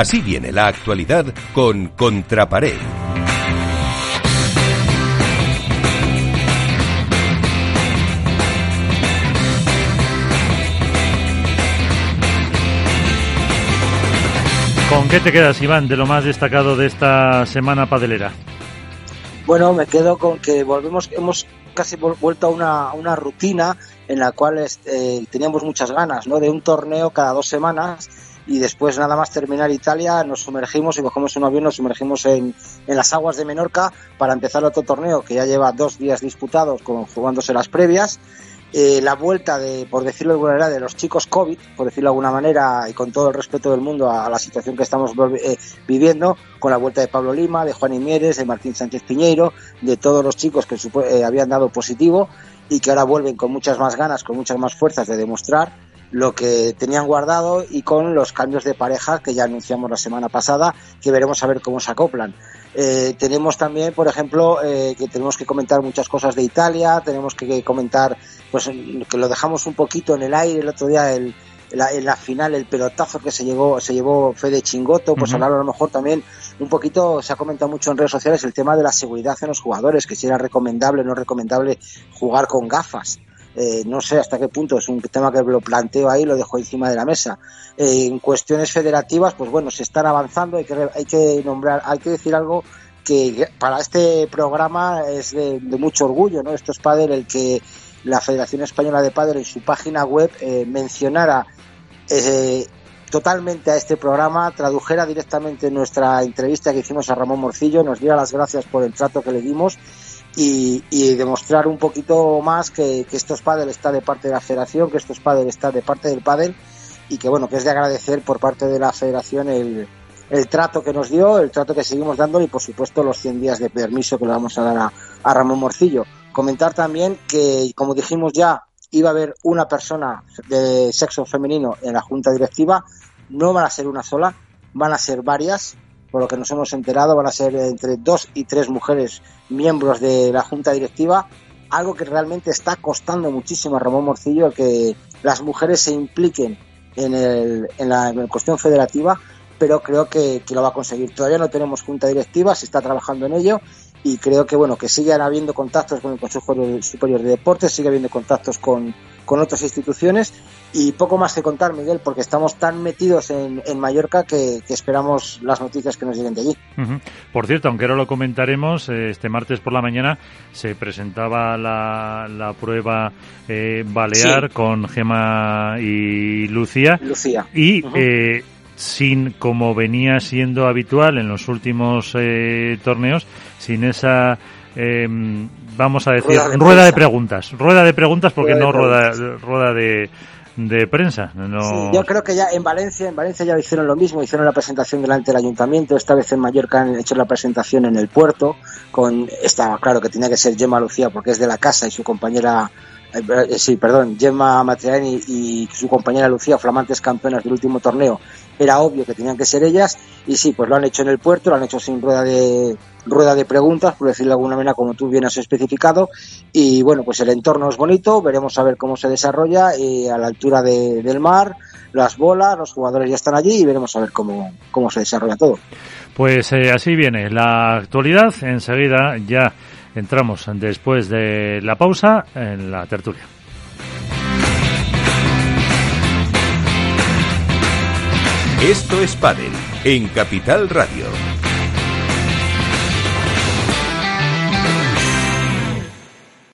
Así viene la actualidad con Contrapared. ¿Con qué te quedas, Iván, de lo más destacado de esta semana padelera? Bueno, me quedo con que volvemos, hemos casi vuelto a una, una rutina en la cual eh, teníamos muchas ganas, ¿no? De un torneo cada dos semanas y después nada más terminar Italia nos sumergimos y cogemos un avión, nos sumergimos en, en las aguas de Menorca para empezar otro torneo que ya lleva dos días disputados con, jugándose las previas. Eh, la vuelta de, por decirlo de alguna manera, de los chicos COVID, por decirlo de alguna manera, y con todo el respeto del mundo a, la situación que estamos eh, viviendo, con la vuelta de Pablo Lima, de Juan Imieres, de Martín Sánchez Piñeiro, de todos los chicos que eh, habían dado positivo y que ahora vuelven con muchas más ganas, con muchas más fuerzas de demostrar lo que tenían guardado y con los cambios de pareja que ya anunciamos la semana pasada, que veremos a ver cómo se acoplan. Eh, tenemos también, por ejemplo, eh, que tenemos que comentar muchas cosas de Italia, tenemos que comentar, pues que lo dejamos un poquito en el aire el otro día, el, en la final, el pelotazo que se llevó, se llevó Fede Chingoto, pues hablar a lo mejor también un poquito, se ha comentado mucho en redes sociales el tema de la seguridad en los jugadores, que si era recomendable o no recomendable jugar con gafas. Eh, no sé hasta qué punto, es un tema que lo planteo ahí, lo dejo encima de la mesa. Eh, en cuestiones federativas, pues bueno, se están avanzando, hay que, hay que nombrar, hay que decir algo que para este programa es de, mucho orgullo, ¿no? Esto es padre el que la Federación Española de Padres en su página web eh, mencionara totalmente a este programa, tradujera directamente nuestra entrevista que hicimos a Ramón Morcillo, nos diera las gracias por el trato que le dimos y, demostrar un poquito más que, estos estos está de parte de la federación, que estos padres está de parte del pádel y que bueno, que es de agradecer por parte de la federación el, el trato que nos dio, el trato que seguimos dando y por supuesto los 100 días de permiso que le vamos a dar a Ramón Morcillo. Comentar también que, como dijimos ya, iba a haber una persona de sexo femenino en la junta directiva, no van a ser una sola, van a ser varias, por lo que nos hemos enterado, van a ser entre dos y tres mujeres miembros de la junta directiva, algo que realmente está costando muchísimo a Ramón Morcillo que las mujeres se impliquen en, el, en, la, cuestión federativa, pero creo que, que, lo va a conseguir. Todavía no tenemos junta directiva, se está trabajando en ello y creo que bueno que sigan habiendo contactos con el Consejo Superior de Deportes, sigue habiendo contactos con, con otras instituciones y poco más que contar, Miguel, porque estamos tan metidos en, en Mallorca que, esperamos las noticias que nos lleguen de allí. Por cierto, aunque ahora lo comentaremos, eh, este martes por la mañana se presentaba la, la prueba eh, Balear con Gema y Lucía. Lucía. Y eh, sin, como venía siendo habitual en los últimos eh, torneos, sin esa em, vamos a decir, rueda de, preguntas. Rueda de preguntas porque no rueda, rueda de, de prensa. No... yo creo que ya en Valencia, en Valencia ya hicieron lo mismo, hicieron la presentación delante del ayuntamiento, esta vez en Mallorca han hecho la presentación en el puerto, con estaba claro que tenía que ser Gemma Lucía porque es de la casa y su compañera eh, eh, sí, perdón, Gemma Matriani y su compañera Lucía, flamantes campeonas del último torneo, era obvio que tenían que ser ellas y sí, pues lo han hecho en el puerto, lo han hecho sin rueda de rueda de preguntas, por decirlo de alguna manera, como tú bien has especificado. Y bueno, pues el entorno es bonito, veremos a ver cómo se desarrolla eh, a la altura del mar, las bolas, los jugadores ya están allí y veremos a ver cómo, cómo se desarrolla todo. Pues eh, así viene la actualidad. Enseguida ya entramos después de la pausa en la tertulia. Esto es Padel en Capital Radio.